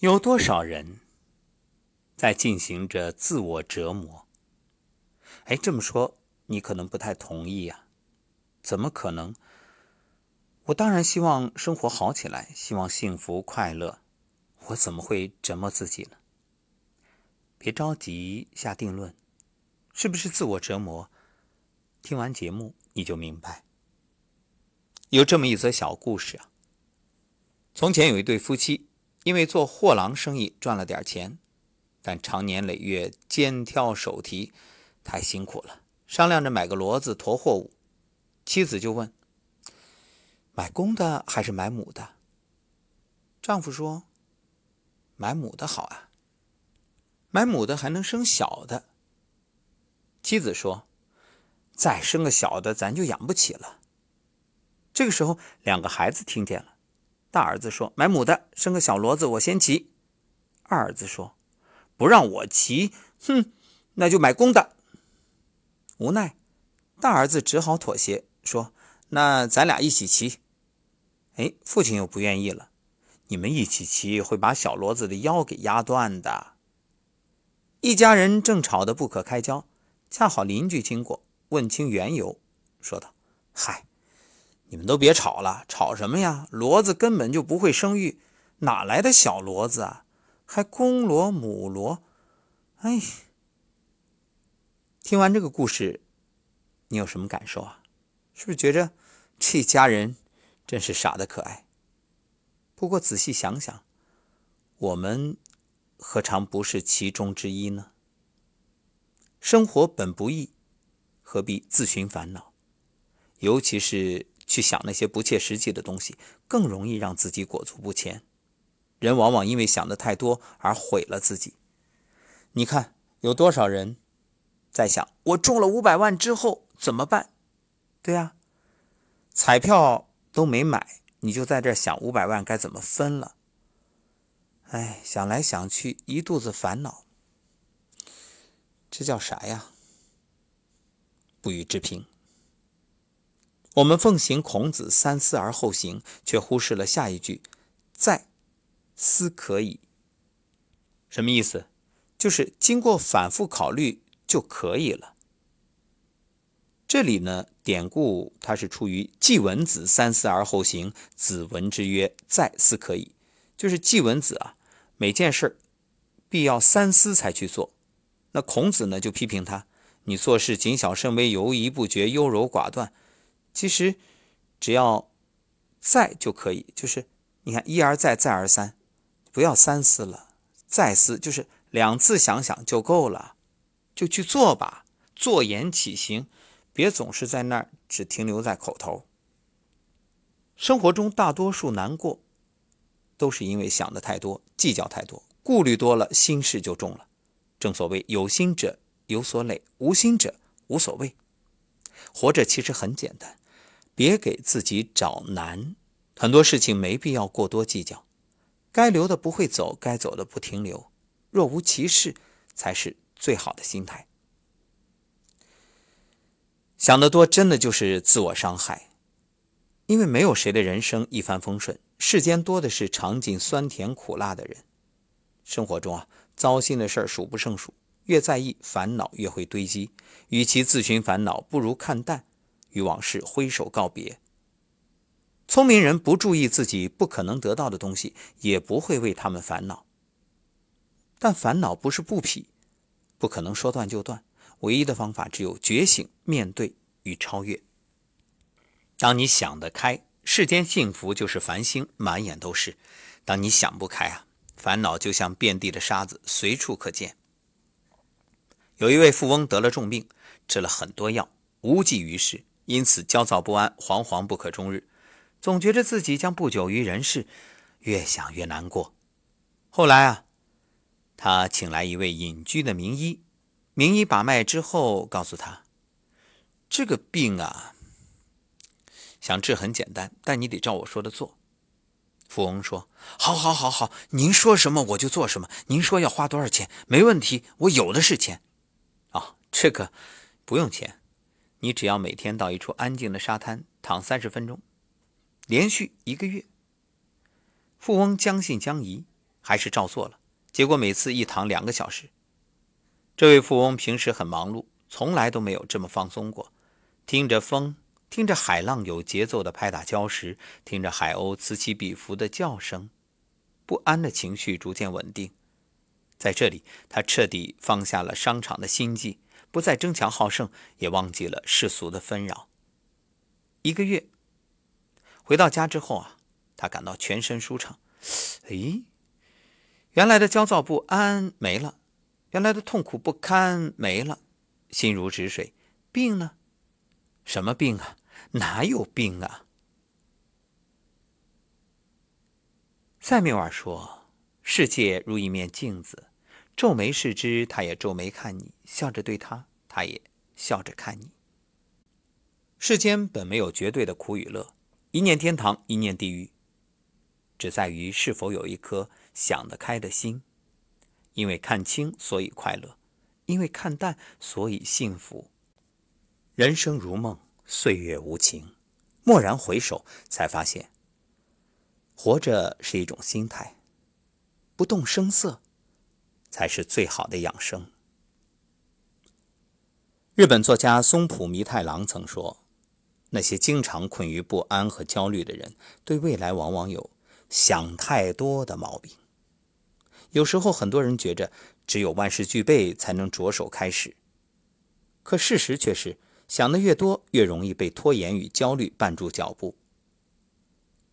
有多少人在进行着自我折磨？哎，这么说你可能不太同意啊？怎么可能？我当然希望生活好起来，希望幸福快乐，我怎么会折磨自己呢？别着急下定论，是不是自我折磨？听完节目你就明白。有这么一则小故事啊，从前有一对夫妻。因为做货郎生意赚了点钱，但长年累月肩挑手提，太辛苦了。商量着买个骡子驮货物，妻子就问：“买公的还是买母的？”丈夫说：“买母的好啊，买母的还能生小的。”妻子说：“再生个小的，咱就养不起了。”这个时候，两个孩子听见了。大儿子说：“买母的，生个小骡子，我先骑。”二儿子说：“不让我骑，哼，那就买公的。”无奈，大儿子只好妥协，说：“那咱俩一起骑。”哎，父亲又不愿意了：“你们一起骑会把小骡子的腰给压断的。”一家人正吵得不可开交，恰好邻居经过，问清缘由，说道：“嗨。”你们都别吵了，吵什么呀？骡子根本就不会生育，哪来的小骡子啊？还公骡母骡？哎，听完这个故事，你有什么感受啊？是不是觉着这家人真是傻的可爱？不过仔细想想，我们何尝不是其中之一呢？生活本不易，何必自寻烦恼？尤其是。去想那些不切实际的东西，更容易让自己裹足不前。人往往因为想的太多而毁了自己。你看，有多少人在想：我中了五百万之后怎么办？对呀，彩票都没买，你就在这想五百万该怎么分了。哎，想来想去，一肚子烦恼。这叫啥呀？不予置评。我们奉行孔子“三思而后行”，却忽视了下一句“再思可以”。什么意思？就是经过反复考虑就可以了。这里呢，典故它是出于季文子“三思而后行”，子闻之曰：“再思可以。”就是季文子啊，每件事必要三思才去做。那孔子呢，就批评他：“你做事谨小慎微，犹疑不决，优柔寡断。”其实，只要再就可以，就是你看一而再再而三，不要三思了，再思就是两次想想就够了，就去做吧，做言起行，别总是在那儿只停留在口头。生活中大多数难过，都是因为想的太多，计较太多，顾虑多了，心事就重了。正所谓有心者有所累，无心者无所谓。活着其实很简单。别给自己找难，很多事情没必要过多计较，该留的不会走，该走的不停留，若无其事才是最好的心态。想得多，真的就是自我伤害，因为没有谁的人生一帆风顺，世间多的是尝尽酸甜苦辣的人。生活中啊，糟心的事儿数不胜数，越在意，烦恼越会堆积。与其自寻烦恼，不如看淡。与往事挥手告别。聪明人不注意自己不可能得到的东西，也不会为他们烦恼。但烦恼不是不匹，不可能说断就断。唯一的方法只有觉醒、面对与超越。当你想得开，世间幸福就是繁星满眼都是；当你想不开啊，烦恼就像遍地的沙子，随处可见。有一位富翁得了重病，吃了很多药，无济于事。因此焦躁不安，惶惶不可终日，总觉着自己将不久于人世，越想越难过。后来啊，他请来一位隐居的名医，名医把脉之后告诉他：“这个病啊，想治很简单，但你得照我说的做。”富翁说：“好，好，好，好，您说什么我就做什么。您说要花多少钱？没问题，我有的是钱。啊，这个不用钱。”你只要每天到一处安静的沙滩躺三十分钟，连续一个月，富翁将信将疑，还是照做了。结果每次一躺两个小时。这位富翁平时很忙碌，从来都没有这么放松过。听着风，听着海浪有节奏的拍打礁石，听着海鸥此起彼伏的叫声，不安的情绪逐渐稳定。在这里，他彻底放下了商场的心计，不再争强好胜，也忘记了世俗的纷扰。一个月，回到家之后啊，他感到全身舒畅。诶，原来的焦躁不安没了，原来的痛苦不堪没了，心如止水。病呢？什么病啊？哪有病啊？塞缪尔说。世界如一面镜子，皱眉视之，他也皱眉看你；笑着对他，他也笑着看你。世间本没有绝对的苦与乐，一念天堂，一念地狱，只在于是否有一颗想得开的心。因为看清，所以快乐；因为看淡，所以幸福。人生如梦，岁月无情。蓦然回首，才发现，活着是一种心态。不动声色，才是最好的养生。日本作家松浦弥太郎曾说：“那些经常困于不安和焦虑的人，对未来往往有想太多的毛病。有时候，很多人觉着只有万事俱备才能着手开始，可事实却是，想的越多，越容易被拖延与焦虑绊住脚步。”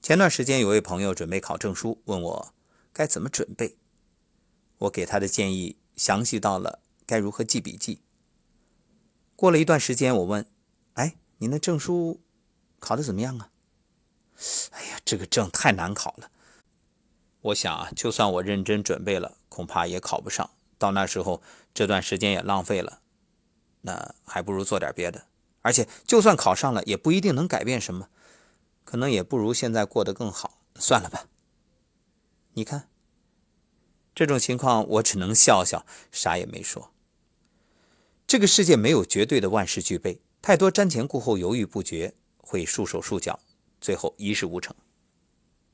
前段时间，有位朋友准备考证书，问我。该怎么准备？我给他的建议详细到了该如何记笔记。过了一段时间，我问：“哎，你那证书考得怎么样啊？”“哎呀，这个证太难考了。我想啊，就算我认真准备了，恐怕也考不上。到那时候，这段时间也浪费了。那还不如做点别的。而且，就算考上了，也不一定能改变什么，可能也不如现在过得更好。算了吧。”你看，这种情况我只能笑笑，啥也没说。这个世界没有绝对的万事俱备，太多瞻前顾后、犹豫不决，会束手束脚，最后一事无成。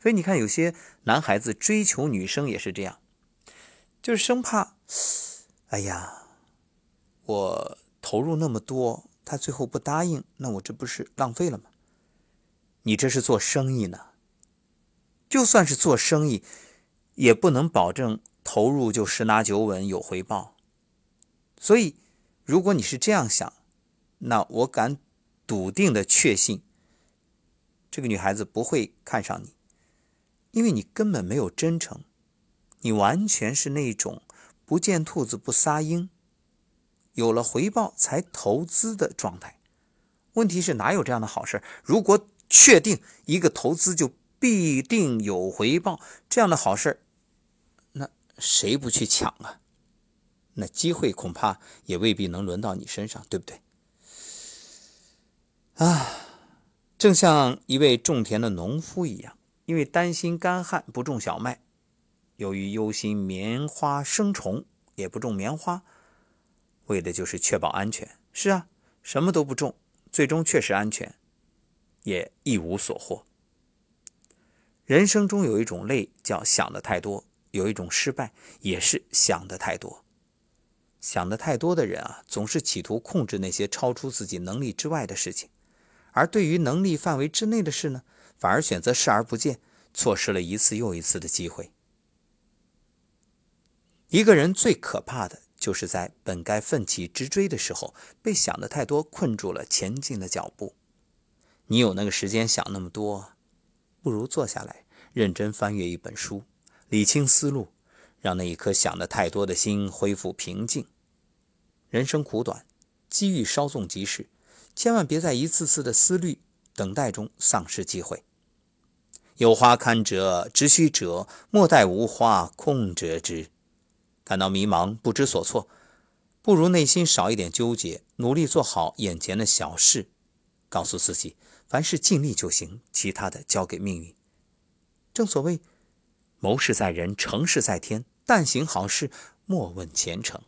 所以你看，有些男孩子追求女生也是这样，就是生怕，哎呀，我投入那么多，他最后不答应，那我这不是浪费了吗？你这是做生意呢，就算是做生意。也不能保证投入就十拿九稳有回报，所以如果你是这样想，那我敢笃定的确信，这个女孩子不会看上你，因为你根本没有真诚，你完全是那种不见兔子不撒鹰，有了回报才投资的状态。问题是哪有这样的好事？如果确定一个投资就必定有回报，这样的好事谁不去抢啊？那机会恐怕也未必能轮到你身上，对不对？啊，正像一位种田的农夫一样，因为担心干旱不种小麦，由于忧心棉花生虫也不种棉花，为的就是确保安全。是啊，什么都不种，最终确实安全，也一无所获。人生中有一种累，叫想的太多。有一种失败，也是想的太多。想的太多的人啊，总是企图控制那些超出自己能力之外的事情，而对于能力范围之内的事呢，反而选择视而不见，错失了一次又一次的机会。一个人最可怕的就是在本该奋起直追的时候，被想的太多困住了前进的脚步。你有那个时间想那么多，不如坐下来认真翻阅一本书。理清思路，让那一颗想的太多的心恢复平静。人生苦短，机遇稍纵即逝，千万别在一次次的思虑、等待中丧失机会。有花堪折直须折，莫待无花空折枝。感到迷茫、不知所措，不如内心少一点纠结，努力做好眼前的小事，告诉自己，凡事尽力就行，其他的交给命运。正所谓。谋事在人，成事在天。但行好事，莫问前程。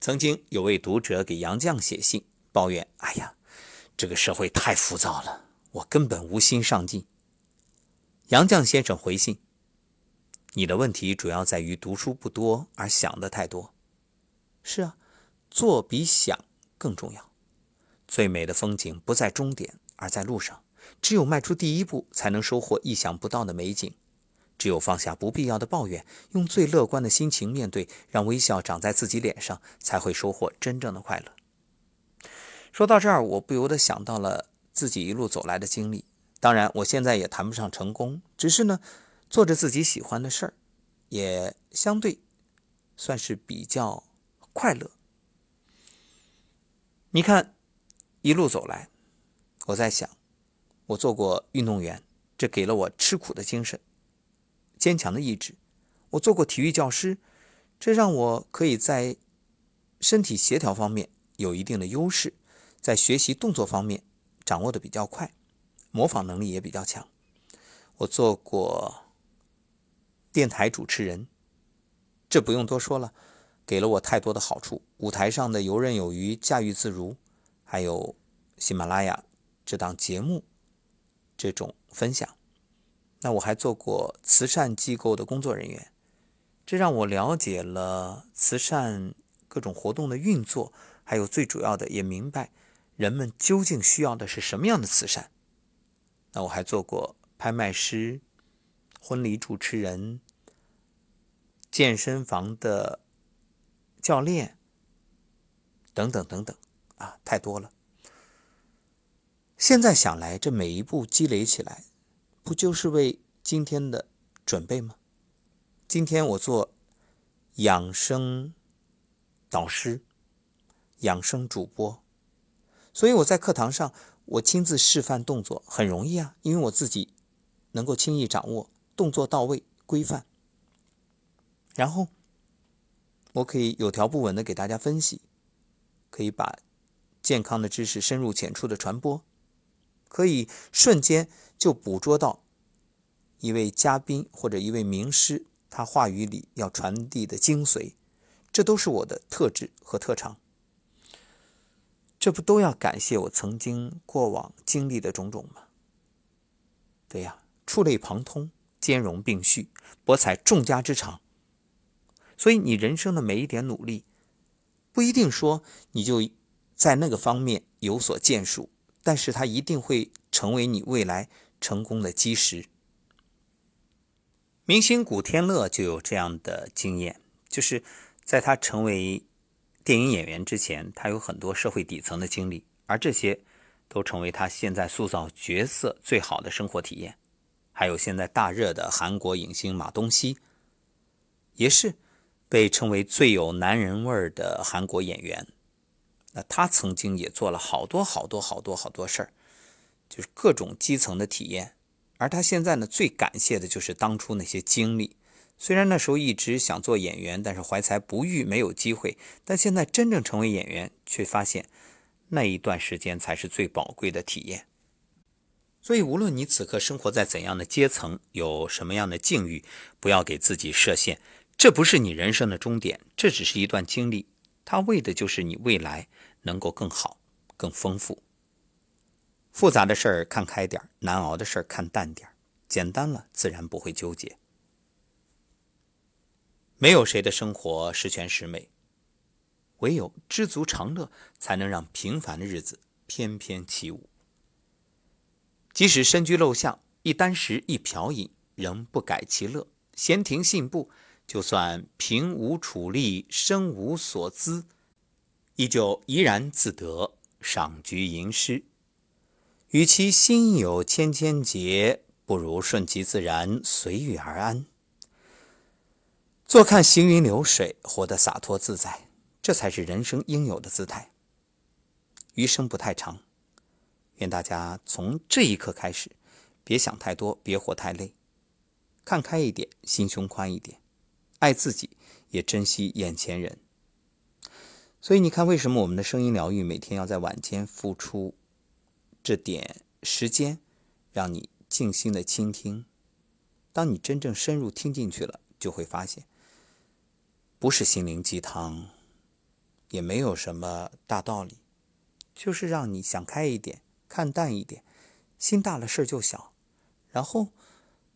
曾经有位读者给杨绛写信，抱怨：“哎呀，这个社会太浮躁了，我根本无心上进。”杨绛先生回信：“你的问题主要在于读书不多而想的太多。是啊，做比想更重要。最美的风景不在终点，而在路上。只有迈出第一步，才能收获意想不到的美景。只有放下不必要的抱怨，用最乐观的心情面对，让微笑长在自己脸上，才会收获真正的快乐。说到这儿，我不由得想到了自己一路走来的经历。当然，我现在也谈不上成功，只是呢，做着自己喜欢的事儿，也相对算是比较快乐。你看，一路走来，我在想，我做过运动员，这给了我吃苦的精神。坚强的意志。我做过体育教师，这让我可以在身体协调方面有一定的优势，在学习动作方面掌握的比较快，模仿能力也比较强。我做过电台主持人，这不用多说了，给了我太多的好处。舞台上的游刃有余、驾驭自如，还有喜马拉雅这档节目这种分享。那我还做过慈善机构的工作人员，这让我了解了慈善各种活动的运作，还有最主要的也明白人们究竟需要的是什么样的慈善。那我还做过拍卖师、婚礼主持人、健身房的教练等等等等啊，太多了。现在想来，这每一步积累起来。不就是为今天的准备吗？今天我做养生导师、养生主播，所以我在课堂上我亲自示范动作，很容易啊，因为我自己能够轻易掌握动作到位、规范，然后我可以有条不紊的给大家分析，可以把健康的知识深入浅出的传播。可以瞬间就捕捉到一位嘉宾或者一位名师他话语里要传递的精髓，这都是我的特质和特长。这不都要感谢我曾经过往经历的种种吗？对呀，触类旁通，兼容并蓄，博采众家之长。所以你人生的每一点努力，不一定说你就在那个方面有所建树。但是它一定会成为你未来成功的基石。明星古天乐就有这样的经验，就是在他成为电影演员之前，他有很多社会底层的经历，而这些都成为他现在塑造角色最好的生活体验。还有现在大热的韩国影星马东锡，也是被称为最有男人味儿的韩国演员。那他曾经也做了好多好多好多好多事儿，就是各种基层的体验。而他现在呢，最感谢的就是当初那些经历。虽然那时候一直想做演员，但是怀才不遇，没有机会。但现在真正成为演员，却发现那一段时间才是最宝贵的体验。所以，无论你此刻生活在怎样的阶层，有什么样的境遇，不要给自己设限。这不是你人生的终点，这只是一段经历。他为的就是你未来能够更好、更丰富。复杂的事儿看开点儿难熬的事儿看淡点儿简单了自然不会纠结。没有谁的生活十全十美，唯有知足常乐，才能让平凡的日子翩翩起舞。即使身居陋巷，一箪食，一瓢饮，仍不改其乐。闲庭信步。就算贫无处立，身无所资，依旧怡然自得，赏菊吟诗。与其心有千千结，不如顺其自然，随遇而安。坐看行云流水，活得洒脱自在，这才是人生应有的姿态。余生不太长，愿大家从这一刻开始，别想太多，别活太累，看开一点，心胸宽一点。爱自己，也珍惜眼前人。所以你看，为什么我们的声音疗愈每天要在晚间付出这点时间，让你静心的倾听？当你真正深入听进去了，就会发现，不是心灵鸡汤，也没有什么大道理，就是让你想开一点，看淡一点，心大了事儿就小，然后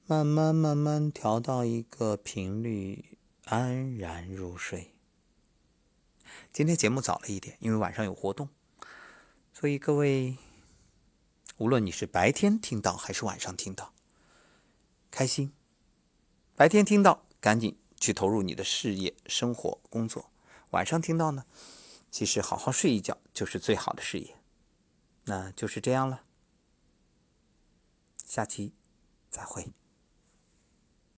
慢慢慢慢调到一个频率，安然入睡。今天节目早了一点，因为晚上有活动，所以各位，无论你是白天听到还是晚上听到，开心。白天听到，赶紧去投入你的事业、生活、工作；晚上听到呢，其实好好睡一觉就是最好的事业。那就是这样了，下期再会。